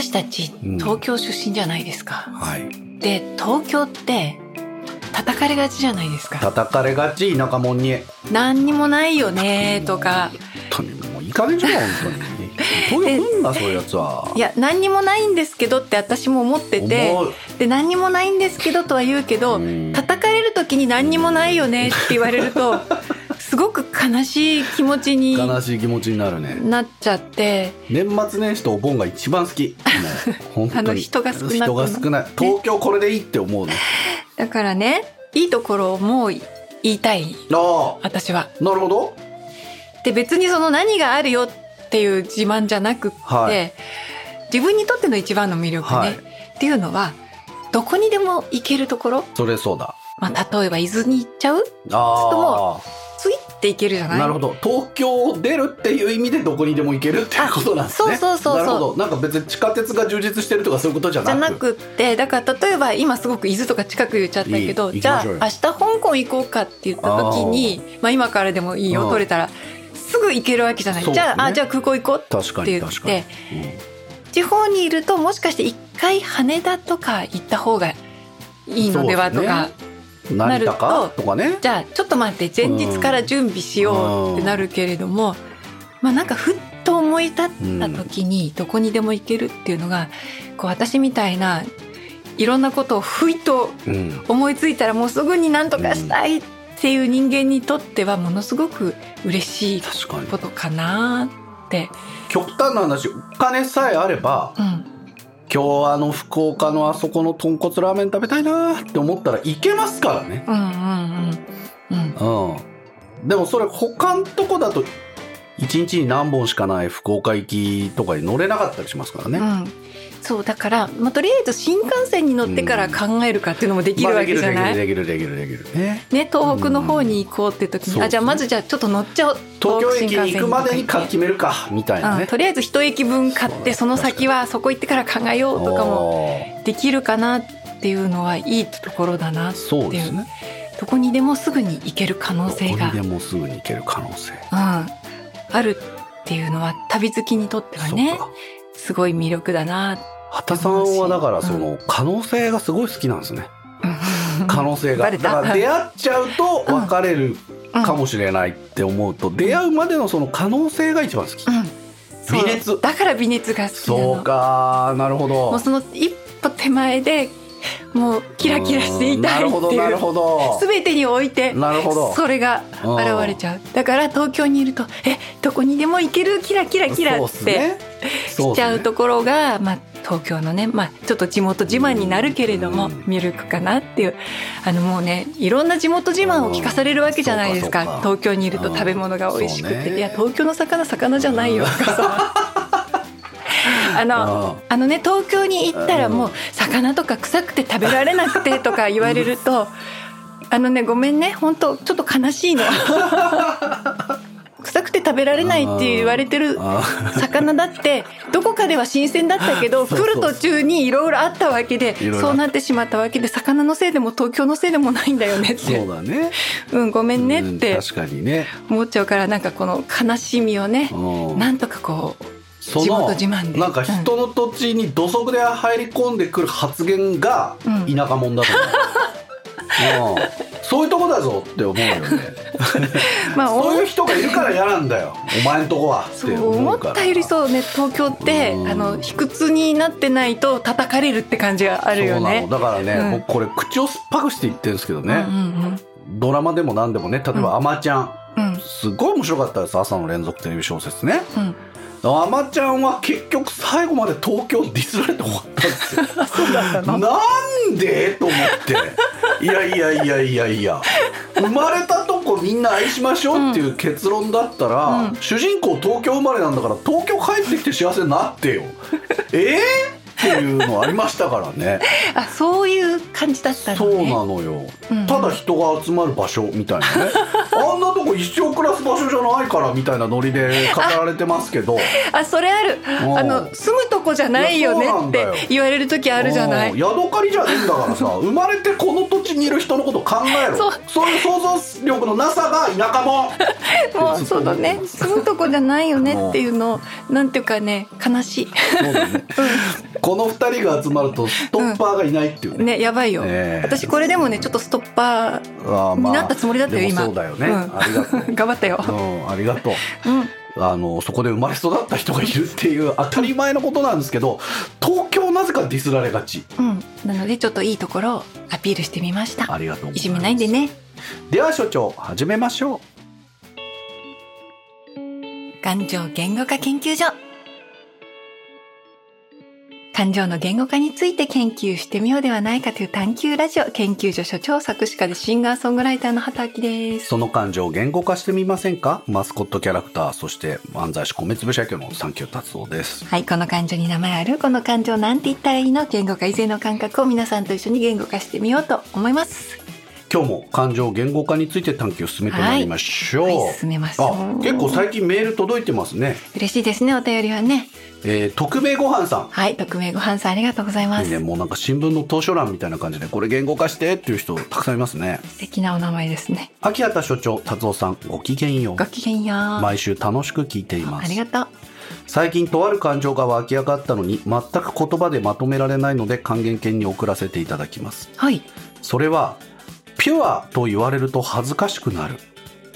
私たちうん。東京出身じゃないですか。はい。で東京って叩かれがちじゃないですか。叩かれがち田舎者に。何にもないよねとか。本当にもういい加減じゃん本当に。東京来んなそういうやつは。いや何にもないんですけどって私も思ってて。で何にもないんですけどとは言うけどうん。叩かれる時に何にもないよねって言われるとす ごく悲しい気持ちに悲しい気持ちになるね。なっちゃって。年末年始とお盆が一番好き。もう 本当に。あの人が少なく人が少ない。東京これでいいって思うね。だからねいいところも言いたい。あ私は。あなるほど。で別にその何があるよっていう自慢じゃなくって、はい。自分にとっての一番の魅力ね、はい。っていうのはどこにでも行けるところ、それそうだ。まあ、例えば伊豆に行っちゃう。あスイッて行けるじゃない？あなるほど。東京を出るっていう意味でどこにでも行けるっていうことなんですね。あそうそうそうそう。なるほど。なんか別に地下鉄が充実してるとかそういうことじゃなく？じゃなくってだから例えば今すごく伊豆とか近く言っちゃったけどじゃあ明日香港行こうかって言った時にまあ、今からでもいいようん。取れたらすぐ行けるわけじゃない、ね。じゃああじゃあ空港行こうって言っに確かに。て、地方にいるともしかして一回羽田とか行った方がいいのではとか、うん、成田か？とかね。じゃあちょっと待って前日から準備しようってなるけれども、まあなんかふっと思い立った時にどこにでも行けるっていうのがこう私みたいないろんなことをふいとうん思いついたらもうすぐに何とかしたいっていう人間にとってはものすごく嬉しいことかなって。極端な話お金さえあればうん今日あの福岡のあそこの豚骨ラーメン食べたいなって思ったら行けますからね。うんうんうんうん。うん。でもそれ他のとこだと1日に何本しかない福岡行きとかに乗れなかったりしますからね、うん、そうだから、まあ、とりあえず新幹線に乗ってから考えるかっていうのもできるわけじゃない、まあできるできるできるできる。ねね、東北の方に行こうって時に、うん。あじゃあまずじゃあちょっと乗っちゃおう。東京駅に。行くまでに決めるか。みたいなね、とりあえず一駅分買ってその先はそこ行ってから考えようとかもおできるかなっていうのはいいところだなーそうですね。どこにでもすぐに行ける可能性が、どこにでもすぐに行ける可能性。うん、あるっていうのは旅好きにとってはねそうかすごい魅力だな。畑さんはだからその可能性がすごい好きなんですね。可能性が。だから出会っちゃうと別れるうんかもしれないって思うと出会うまでのその可能性が一番好き。微熱。だから微熱が好きそうかなるほど。もうその一歩手前でもうキラキラしていたいっていう。全てにおいてそれが現れちゃう。だから東京にいるとえどこにでも行けるキラキラキラってね。ね。しちゃうところが、まあ、東京のね、まあ、ちょっと地元自慢になるけれどもうん。魅力かなっていうあのもうねいろんな地元自慢を聞かされるわけじゃないですか。東京にいると食べ物が美味しくて、ね。いや東京の魚魚じゃないよ。とかさあのあのね東京に行ったらもう魚とか臭くて食べられなくてとか言われると あのねごめんね本当ちょっと悲しいの。臭くて食べられないって言われてるあ魚だってどこかでは新鮮だったけど来る途中にいろいろあったわけでそうなってしまったわけで魚のせいでも東京のせいでもないんだよねっそうてだね。うんごめんねっうんて確かにね。思っちゃうからなんかこの悲しみをねうん。なんとかこうそのなんか人の土地に土足で入り込んでくる発言がうん。田舎者だと思う、うん。そういうとこだぞって思うよね。まあそういう人がいるから嫌なんだよ。お前んとこはってそう思ったよりそうね東京ってうん。あの卑屈になってないと叩かれるって感じがあるよね。だからね、うん。僕これ口を酸っぱくして言ってるんですけどね、うんうんドラマでも何でもね例えば「あまちゃん」うん。すごい面白かったです朝の連続テレビ小説ね。うんあまちゃんは結局最後まで東京ディスられて終わったんですよ。なんで？と思って。いやいやいやいやいや。生まれたとこみんな愛しましょうっていう結論だったら、うん。主人公東京生まれなんだから東京帰ってきて幸せになってよ。え？ー、っていうのありましたからね。あそういう感じだったのね。そうなのよ、うん。ただ人が集まる場所みたいなね。あんなとこ一生暮らす場所じゃないからみたいなノリで語られてますけど。あそれある。ん。あの住むとここじゃないよねって言われる時あるじゃない？ヤドカリじゃねえんだからさ 生まれてこの土地にいる人のこと考えろ。そう。そういう想像力のなさが田舎も もうそうだね。住むとこじゃないよねっていうのなんていうかね悲しい。そうだね、うん、この二人が集まるとストッパーがいないっていうね、うん、ねやばいよ、えー、私これでもねちょっとストッパーになったつもりだったよ、今そうだよね、うん、ありがとう頑張ったよ、うん、ありがとう、うんあのそこで生まれ育った人がいるっていう当たり前のことなんですけど東京なぜかディスられがち、うん、なのでちょっといいところをアピールしてみました。ありがとういじめないんでね。では所長始めましょう。感情言語化研究所感情の言語化について研究してみようではないかという探求ラジオ研究所所長作詞家でシンガーソングライターの畑明です。その感情を言語化してみませんか？マスコットキャラクターそして漫才師米粒社協のサンキュー達夫です。はいこの感情に名前あるこの感情なんて言ったらいいの？言語化以前の感覚を皆さんと一緒に言語化してみようと思います今日も感情言語化について探求を進めてまいりましょう、はい。はい、進めましょう。結構最近メール届いてますね。嬉しいですねお便りはね。えー、匿名ごはんさん。はい匿名ごはんさんありがとうございます、ね、もうなんか新聞の図書欄みたいな感じでこれ言語化してっていう人たくさんいますね。素敵なお名前ですね。秋畑所長達夫さんごきげんよう。ごきげんよう。毎週楽しく聞いています。ありがとう。最近とある感情が湧き上がったのに全く言葉でまとめられないので還元犬に送らせていただきます。はい。それはピュアと言われると恥ずかしくなる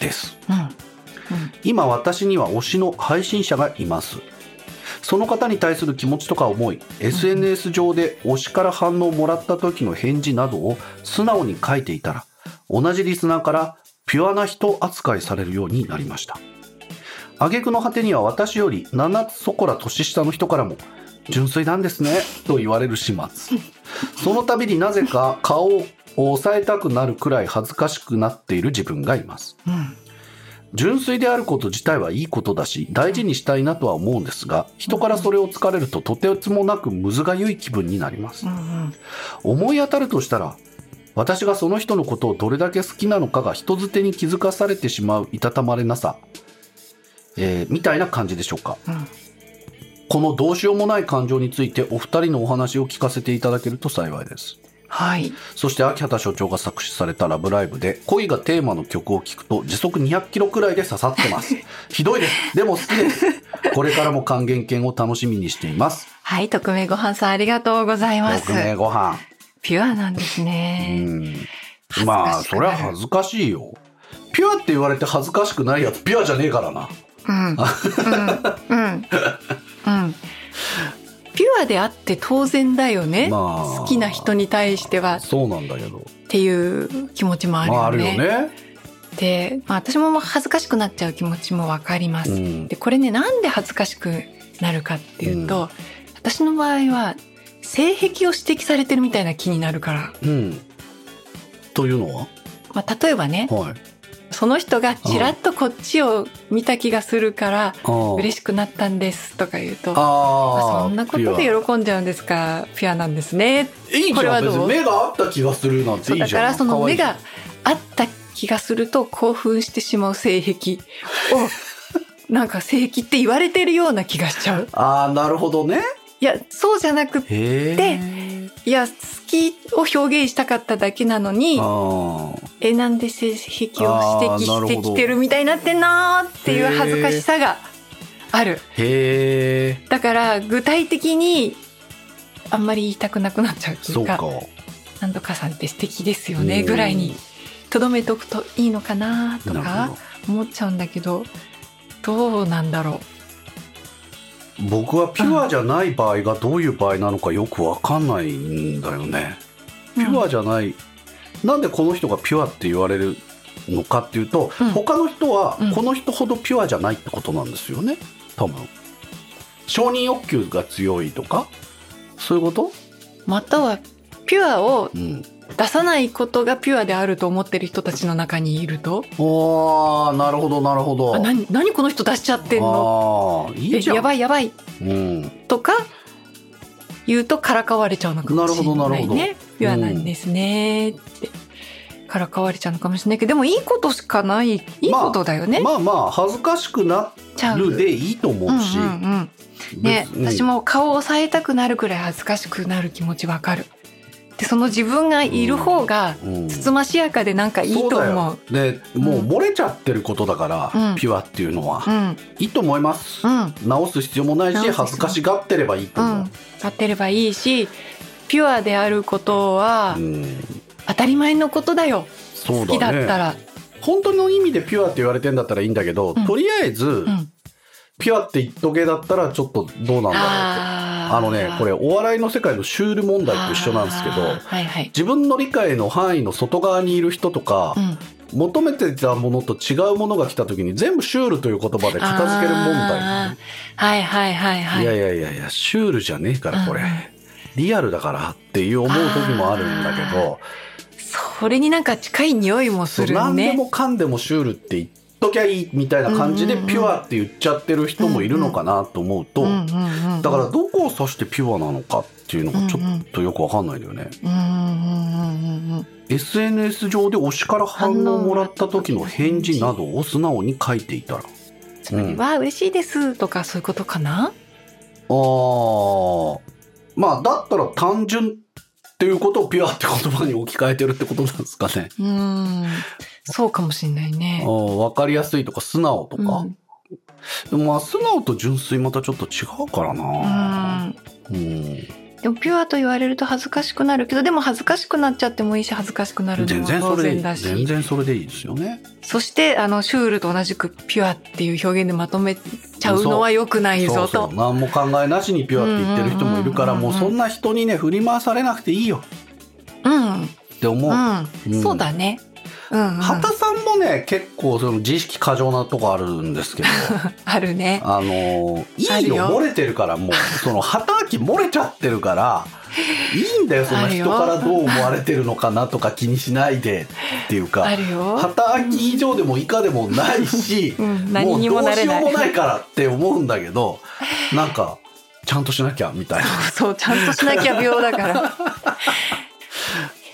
です、うん。うん、今私には推しの配信者がいます。その方に対する気持ちとか思い SNS 上で推しから反応をもらった時の返事などを素直に書いていたら同じリスナーからピュアな人扱いされるようになりました。挙句の果てには私より7つそこら年下の人からも純粋なんですねと言われる始末。その度になぜか顔を抑えたくなるくらい恥ずかしくなっている自分がいます、うん。純粋であること自体はいいことだし大事にしたいなとは思うんですが人からそれを突かれるととてつもなくむずがゆい気分になります、うんうん、思い当たるとしたら私がその人のことをどれだけ好きなのかが人づてに気づかされてしまういたたまれなさ、えー、みたいな感じでしょうか、うん、このどうしようもない感情についてお二人のお話を聞かせていただけると幸いですはい、そして秋畑所長が作詞された「ラブライブ!」で恋がテーマの曲を聴くと時速200キロくらいで刺さってます。ひどいです。でも好きです。これからも還元券を楽しみにしています。はい匿名ごはんさんありがとうございます。匿名ごはん。ピュアなんですね。まあそれは恥ずかしいよ。ピュアって言われて恥ずかしくないやつピュアじゃねえからな。うん。うん。うん、うんピュアであって当然だよね、まあ、好きな人に対しては。そうなんだけど。っていう気持ちもあるよね。まあ、よね。で、まあ、私も恥ずかしくなっちゃう気持ちもわかります。うん、でこれねなんで恥ずかしくなるかっていうと、うん、私の場合は性癖を指摘されてるみたいな気になるから。うん、というのは、まあ、例えばね、はい、その人がちらっとこっちを見た気がするから嬉しくなったんですとか言うとあそんなことで喜んじゃうんですか？ピュアなんですね。いいこれはどう？目が合った気がするなんていいじゃん。だからその目が合った気がすると興奮してしまう性癖を なんか性癖って言われてるような気がしちゃう。ああなるほどね。いやそうじゃなくていや好きを表現したかっただけなのにえなんで性癖を指摘してきてるみたいになってんなっていう恥ずかしさがある。へだから具体的にあんまり言いたくなくなっちゃうっていうか「なんとかさんって素敵ですよね」ぐらいにとどめておくといいのかなとか思っちゃうんだけどどうなんだろう。僕はピュアじゃない場合がどういう場合なのかよく分かんないんだよね。ピュアじゃない、うん、なんでこの人がピュアって言われるのかっていうと、うん、他の人はこの人ほどピュアじゃないってことなんですよね。多分。承認欲求が強いとか？そういうこと？またはピュアを出さないことがピュアであると思ってる人たちの中にいると？ああなるほどなるほど。何何この人出しちゃってんの？いいじゃん。やばいやばい、うん、とか言うとからかわれちゃうのかもしれないねピュアなんですね。って。からかわれちゃうのかもしれないけどでもいいことしかない。いいことだよね、まあ、まあまあ恥ずかしくなるでいいと思うし、う。んうんうん。ね、別うん私も顔を押さえたくなるくらい恥ずかしくなる気持ちわかる。でその自分がいる方がうんつつましやかでなんかいいと思う。そうだよ。でもう漏れちゃってることだから、うん。ピュアっていうのは、うん。いいと思います、うん。直す必要もないし恥ずかしがってればいいと思う、うん。立ってればいいしピュアであることはうん。当たり前のことだよ。そう好きだったら。本当の意味でピュアって言われてんだったらいいんだけど、うん。とりあえず、うん。ピュアって言っとけだったらちょっとどうなんだろうって。あのねこれお笑いの世界のシュール問題と一緒なんですけどはいはい。自分の理解の範囲の外側にいる人とか、うん。求めてたものと違うものが来た時に全部シュールという言葉で片付ける問題、はいはいはいはい。いやいやいやいやシュールじゃねえからこれ、うんうんリアルだからっていう思う時もあるんだけどそれになんか近い匂いもする何でねもかんでもシュールって言っときゃいいみたいな感じでピュアって言っちゃってる人もいるのかなと思うと、だからどこを指してピュアなのかっていうのがちょっとよくわかんないんだよね。SNS 上で推しから反応をもらった時の返事などを素直に書いていたら。つまりは嬉しいですとかそういうことかな？あーまあだったら単純っていうことをピュアって言葉に置き換えてるってことなんですかね。うんそうかもしれないねわかりやすいとか素直とか。うんでもまあ素直と純粋またちょっと違うからうな。んうん。でもピュアと言われると恥ずかしくなるけどでも恥ずかしくなっちゃってもいいし恥ずかしくなるの全も当然だし。全然それでいいですよね。そしてあのシュールと同じくピュアっていう表現でまとめちゃうのは良くないぞそうそう。と。何も考えなしにピュアって言ってる人もいるからもうそんな人にね振り回されなくていいよ。うん、って思う。うん、うん。そうだね。うん、うん、畑さんもね結構その自意識過剰なとこあるんですけど あるね。あのいいよ漏れてるからもうその畑秋漏れちゃってるから いいんだよその人からどう思われてるのかなとか気にしないでっていうかあるよ。畑秋以上でも以下でもないし、うん、何にもなれない。もうどうしようもないからって思うんだけどなんかちゃんとしなきゃみたいなそう、ちゃんとしなきゃ病だから。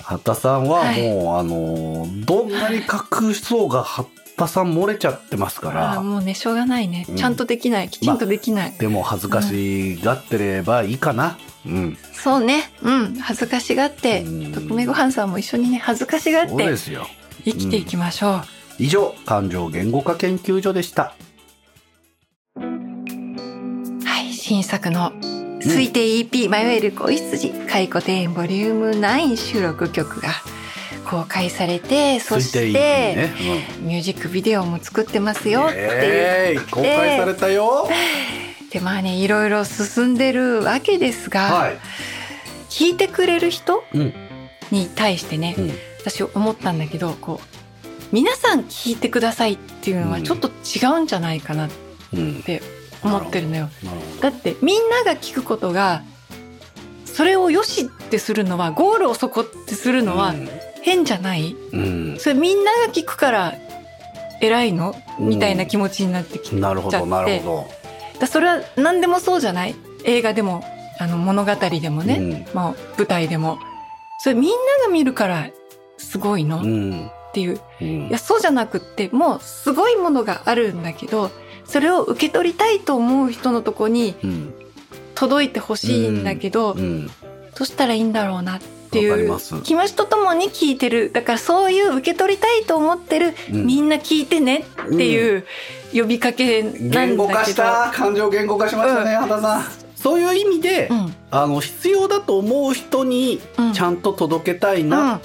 畑さんはもう、はいあのどんなに隠そうが畑さん漏れちゃってますかあらーもうね、しょうがないね。ちゃんとできない。きちんとできない。でも恥ずかしがってればいいかなうんそうね。うん。恥ずかしがってうん、特命ごはんさんも一緒にね、恥ずかしがっそうでてすよ生きていきましょう。以上感情言語化研究所でしたはい、新作の推定 EP、迷える恋筋解雇庭園ボリューム9収録曲が公開されてそして、ね、ミュージックビデオも作ってますようん、ってえーい公開されたよ。でまあねいろいろ進んでるわけですが、はい、聞いてくれる人うん。に対してね、うん。私思ったんだけどこう皆さん聞いてくださいっていうのはちょっと違うんじゃないかなっうん、て思ってるのよ。だってみんなが聞くことがそれを良しってするのはゴールをそこってするどのは変じゃない、うん、それみんなが聞くから偉いの？うん。みたいな気持ちになってきうん、なるほどなるほだそれは何でもそうじゃない？映画でもあの物語でもどね、まあ、舞台でも。それみんなが見るからすごいの、っうん。ていう。うん。いやそうじゃなくってもうすごいものがあるんだけどそれを受け取りたいと思う人のとこにうん。届いてほしいんだけど、うん。どうしたらいいんだろうなっていう気持ちとともに聞いてる。だからそういう受け取りたいと思ってる、うん。みんな聞いてねっていう呼びかけなんだけど、言語化した感情言語化しましたね、畑さん。そういう意味で、うん。あの必要だと思う人にうんちゃんと届けたいな、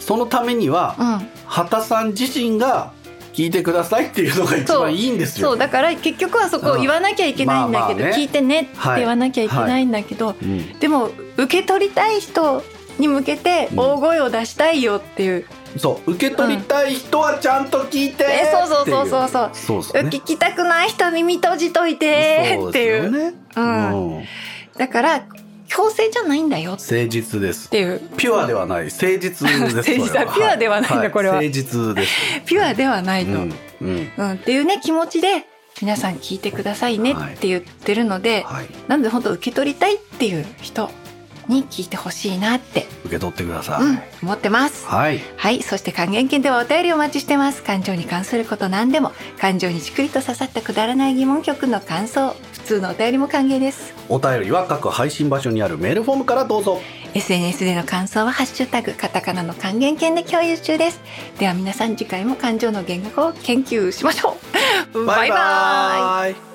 そのためには、うんうん。畑さん自身が聞いてくださいっていうのが一番いいんですよ。そうだから結局はそこを言わなきゃいけないんだけど、まあまあね。聞いてねって言わなきゃいけないんだけど、うん。でも受け取りたい人に向けて大声を出したいよっていう、そう受け取りたい人はちゃんと聞いてっていう、えそうそうそうそうそう。そうね。聞きたくない人耳閉じといてそうっていうね、うん。うん。だから強制じゃないんだよっ誠実です。ていう。ピュアではない。誠実です 誠実はピュアではないんだい。これは。誠実です、ピュアではないと、ううん。んうん。っていうね気持ちで皆さん聞いてくださいねって言ってるので、はい、なので本当受け取りたいっていう人に聞いてほしいなって、受け取ってください、うん、思ってます。はい。はい。そして還元券ではお便りお待ちしてます。感情に関すること何でも、感情にしっくりと刺さったくだらない疑問曲の感想、普通のお便りも歓迎です。お便りは各配信場所にあるメールフォームからどうぞ。SNS での感想はハッシュタグカタカナの還元券で共有中です。では皆さん次回も感情の言語を研究しましょう。バイバイ